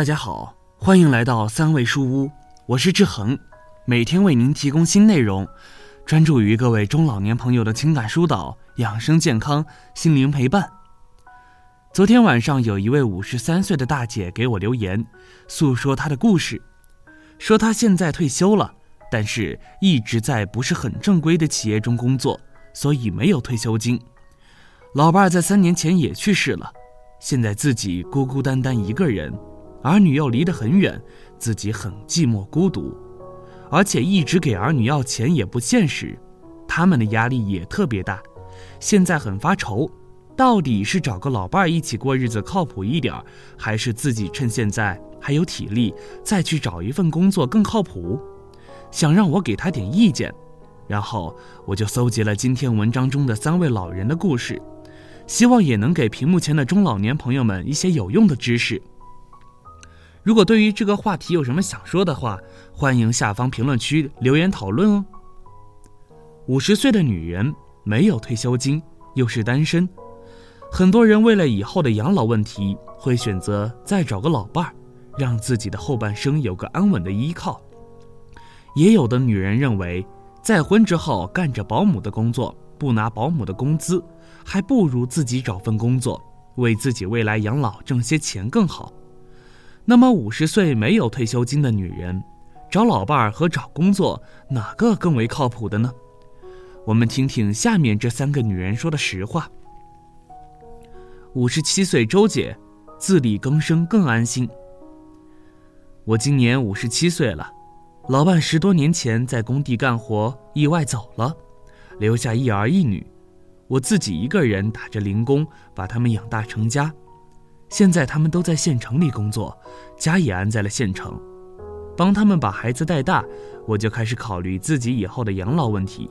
大家好，欢迎来到三味书屋，我是志恒，每天为您提供新内容，专注于各位中老年朋友的情感疏导、养生健康、心灵陪伴。昨天晚上，有一位五十三岁的大姐给我留言，诉说她的故事，说她现在退休了，但是一直在不是很正规的企业中工作，所以没有退休金。老伴儿在三年前也去世了，现在自己孤孤单单一个人。儿女又离得很远，自己很寂寞孤独，而且一直给儿女要钱也不现实，他们的压力也特别大，现在很发愁，到底是找个老伴儿一起过日子靠谱一点，还是自己趁现在还有体力再去找一份工作更靠谱？想让我给他点意见，然后我就搜集了今天文章中的三位老人的故事，希望也能给屏幕前的中老年朋友们一些有用的知识。如果对于这个话题有什么想说的话，欢迎下方评论区留言讨论哦。五十岁的女人没有退休金，又是单身，很多人为了以后的养老问题，会选择再找个老伴儿，让自己的后半生有个安稳的依靠。也有的女人认为，再婚之后干着保姆的工作，不拿保姆的工资，还不如自己找份工作，为自己未来养老挣些钱更好。那么五十岁没有退休金的女人，找老伴儿和找工作哪个更为靠谱的呢？我们听听下面这三个女人说的实话。五十七岁周姐，自力更生更安心。我今年五十七岁了，老伴十多年前在工地干活意外走了，留下一儿一女，我自己一个人打着零工把他们养大成家。现在他们都在县城里工作，家也安在了县城，帮他们把孩子带大，我就开始考虑自己以后的养老问题。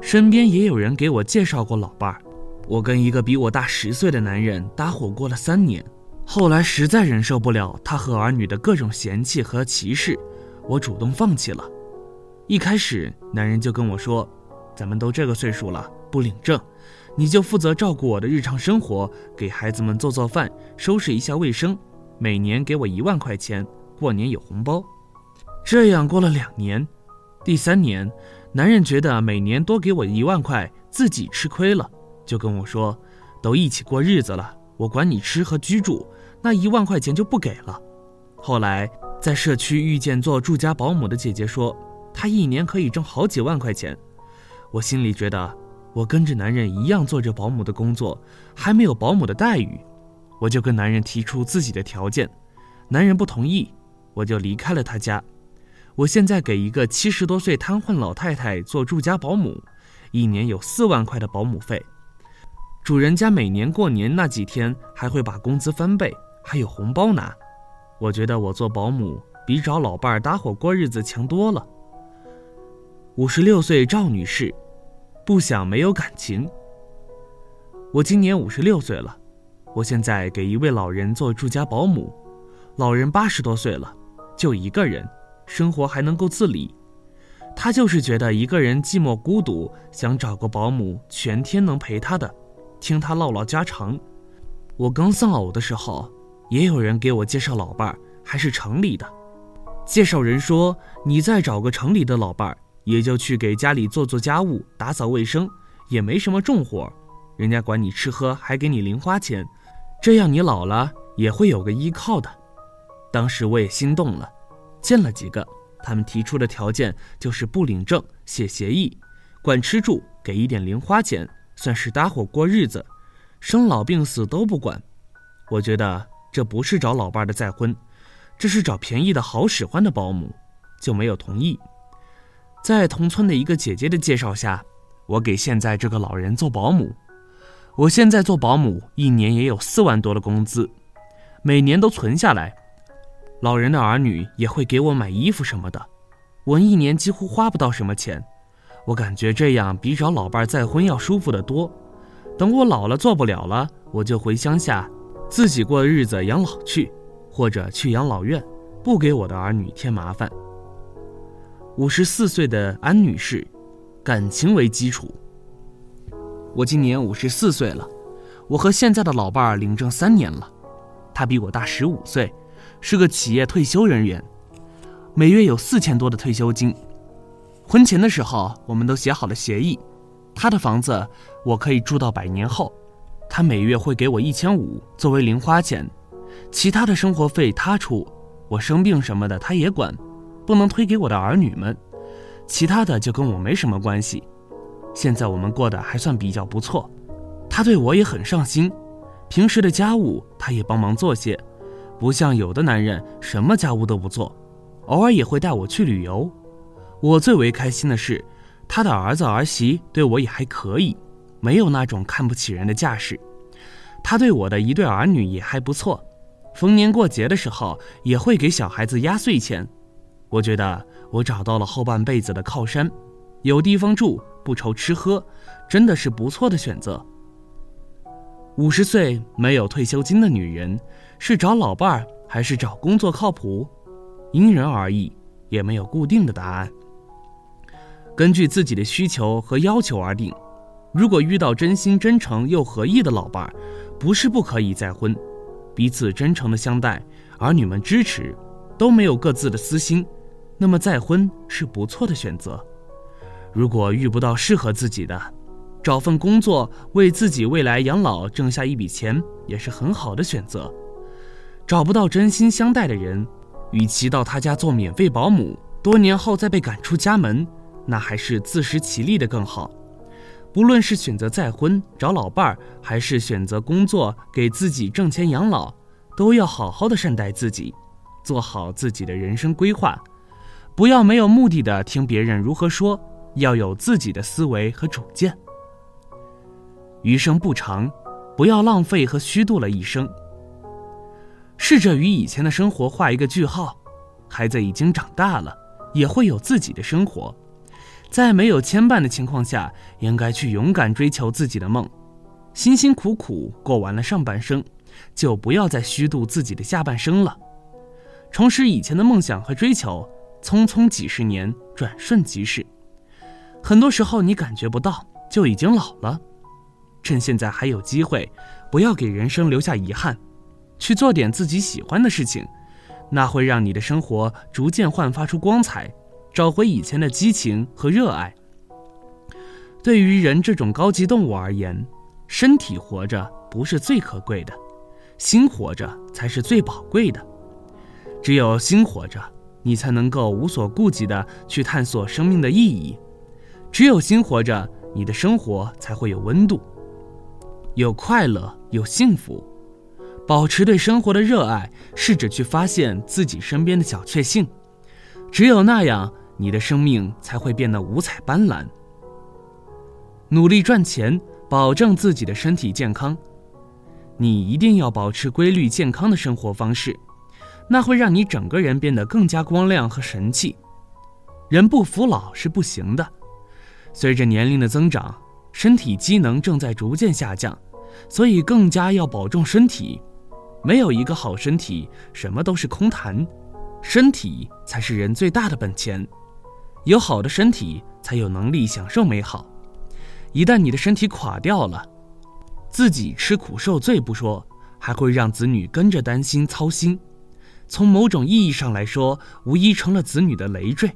身边也有人给我介绍过老伴儿，我跟一个比我大十岁的男人搭伙过了三年，后来实在忍受不了他和儿女的各种嫌弃和歧视，我主动放弃了。一开始，男人就跟我说：“咱们都这个岁数了，不领证。”你就负责照顾我的日常生活，给孩子们做做饭，收拾一下卫生，每年给我一万块钱，过年有红包。这样过了两年，第三年，男人觉得每年多给我一万块，自己吃亏了，就跟我说：“都一起过日子了，我管你吃和居住，那一万块钱就不给了。”后来在社区遇见做住家保姆的姐姐说，她一年可以挣好几万块钱，我心里觉得。我跟着男人一样做着保姆的工作，还没有保姆的待遇，我就跟男人提出自己的条件，男人不同意，我就离开了他家。我现在给一个七十多岁瘫痪老太太做住家保姆，一年有四万块的保姆费，主人家每年过年那几天还会把工资翻倍，还有红包拿。我觉得我做保姆比找老伴儿搭伙过日子强多了。五十六岁赵女士。不想没有感情。我今年五十六岁了，我现在给一位老人做住家保姆，老人八十多岁了，就一个人，生活还能够自理。他就是觉得一个人寂寞孤独，想找个保姆全天能陪他的，听他唠唠家常。我刚丧偶的时候，也有人给我介绍老伴儿，还是城里的。介绍人说：“你再找个城里的老伴儿。”也就去给家里做做家务、打扫卫生，也没什么重活，人家管你吃喝，还给你零花钱，这样你老了也会有个依靠的。当时我也心动了，见了几个，他们提出的条件就是不领证、写协议，管吃住，给一点零花钱，算是搭伙过日子，生老病死都不管。我觉得这不是找老伴的再婚，这是找便宜的好使唤的保姆，就没有同意。在同村的一个姐姐的介绍下，我给现在这个老人做保姆。我现在做保姆，一年也有四万多的工资，每年都存下来。老人的儿女也会给我买衣服什么的，我一年几乎花不到什么钱。我感觉这样比找老伴再婚要舒服得多。等我老了做不了了，我就回乡下自己过日子养老去，或者去养老院，不给我的儿女添麻烦。五十四岁的安女士，感情为基础。我今年五十四岁了，我和现在的老伴儿领证三年了，他比我大十五岁，是个企业退休人员，每月有四千多的退休金。婚前的时候，我们都写好了协议，他的房子我可以住到百年后，他每月会给我一千五作为零花钱，其他的生活费他出，我生病什么的他也管，不能推给我的儿女们，其他的就跟我没什么关系。现在我们过得还算比较不错，他对我也很上心，平时的家务他也帮忙做些，不像有的男人什么家务都不做，偶尔也会带我去旅游。我最为开心的是，他的儿子儿媳对我也还可以，没有那种看不起人的架势。他对我的一对儿女也还不错，逢年过节的时候也会给小孩子压岁钱。我觉得我找到了后半辈子的靠山，有地方住。不愁吃喝，真的是不错的选择。五十岁没有退休金的女人，是找老伴儿还是找工作靠谱？因人而异，也没有固定的答案。根据自己的需求和要求而定。如果遇到真心真诚又合意的老伴儿，不是不可以再婚，彼此真诚的相待，儿女们支持，都没有各自的私心，那么再婚是不错的选择。如果遇不到适合自己的，找份工作为自己未来养老挣下一笔钱也是很好的选择。找不到真心相待的人，与其到他家做免费保姆，多年后再被赶出家门，那还是自食其力的更好。不论是选择再婚找老伴儿，还是选择工作给自己挣钱养老，都要好好的善待自己，做好自己的人生规划，不要没有目的的听别人如何说。要有自己的思维和主见。余生不长，不要浪费和虚度了一生。试着与以前的生活画一个句号。孩子已经长大了，也会有自己的生活，在没有牵绊的情况下，应该去勇敢追求自己的梦。辛辛苦苦过完了上半生，就不要再虚度自己的下半生了。重拾以前的梦想和追求，匆匆几十年，转瞬即逝。很多时候你感觉不到，就已经老了。趁现在还有机会，不要给人生留下遗憾，去做点自己喜欢的事情，那会让你的生活逐渐焕发出光彩，找回以前的激情和热爱。对于人这种高级动物而言，身体活着不是最可贵的，心活着才是最宝贵的。只有心活着，你才能够无所顾忌地去探索生命的意义。只有心活着，你的生活才会有温度，有快乐，有幸福。保持对生活的热爱，试着去发现自己身边的小确幸。只有那样，你的生命才会变得五彩斑斓。努力赚钱，保证自己的身体健康。你一定要保持规律健康的生活方式，那会让你整个人变得更加光亮和神气。人不服老是不行的。随着年龄的增长，身体机能正在逐渐下降，所以更加要保重身体。没有一个好身体，什么都是空谈。身体才是人最大的本钱，有好的身体，才有能力享受美好。一旦你的身体垮掉了，自己吃苦受罪不说，还会让子女跟着担心操心。从某种意义上来说，无疑成了子女的累赘。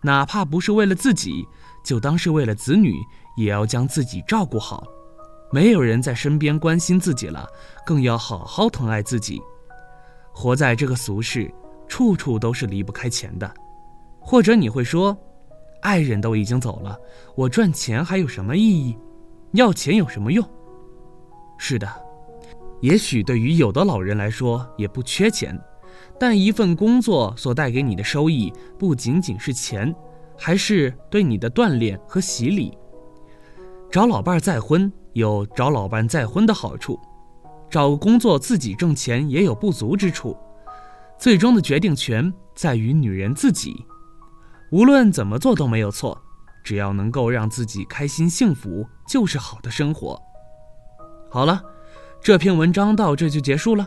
哪怕不是为了自己。就当是为了子女，也要将自己照顾好。没有人在身边关心自己了，更要好好疼爱自己。活在这个俗世，处处都是离不开钱的。或者你会说，爱人都已经走了，我赚钱还有什么意义？要钱有什么用？是的，也许对于有的老人来说也不缺钱，但一份工作所带给你的收益，不仅仅是钱。还是对你的锻炼和洗礼。找老伴再婚有找老伴再婚的好处，找工作自己挣钱也有不足之处。最终的决定权在于女人自己，无论怎么做都没有错，只要能够让自己开心幸福，就是好的生活。好了，这篇文章到这就结束了，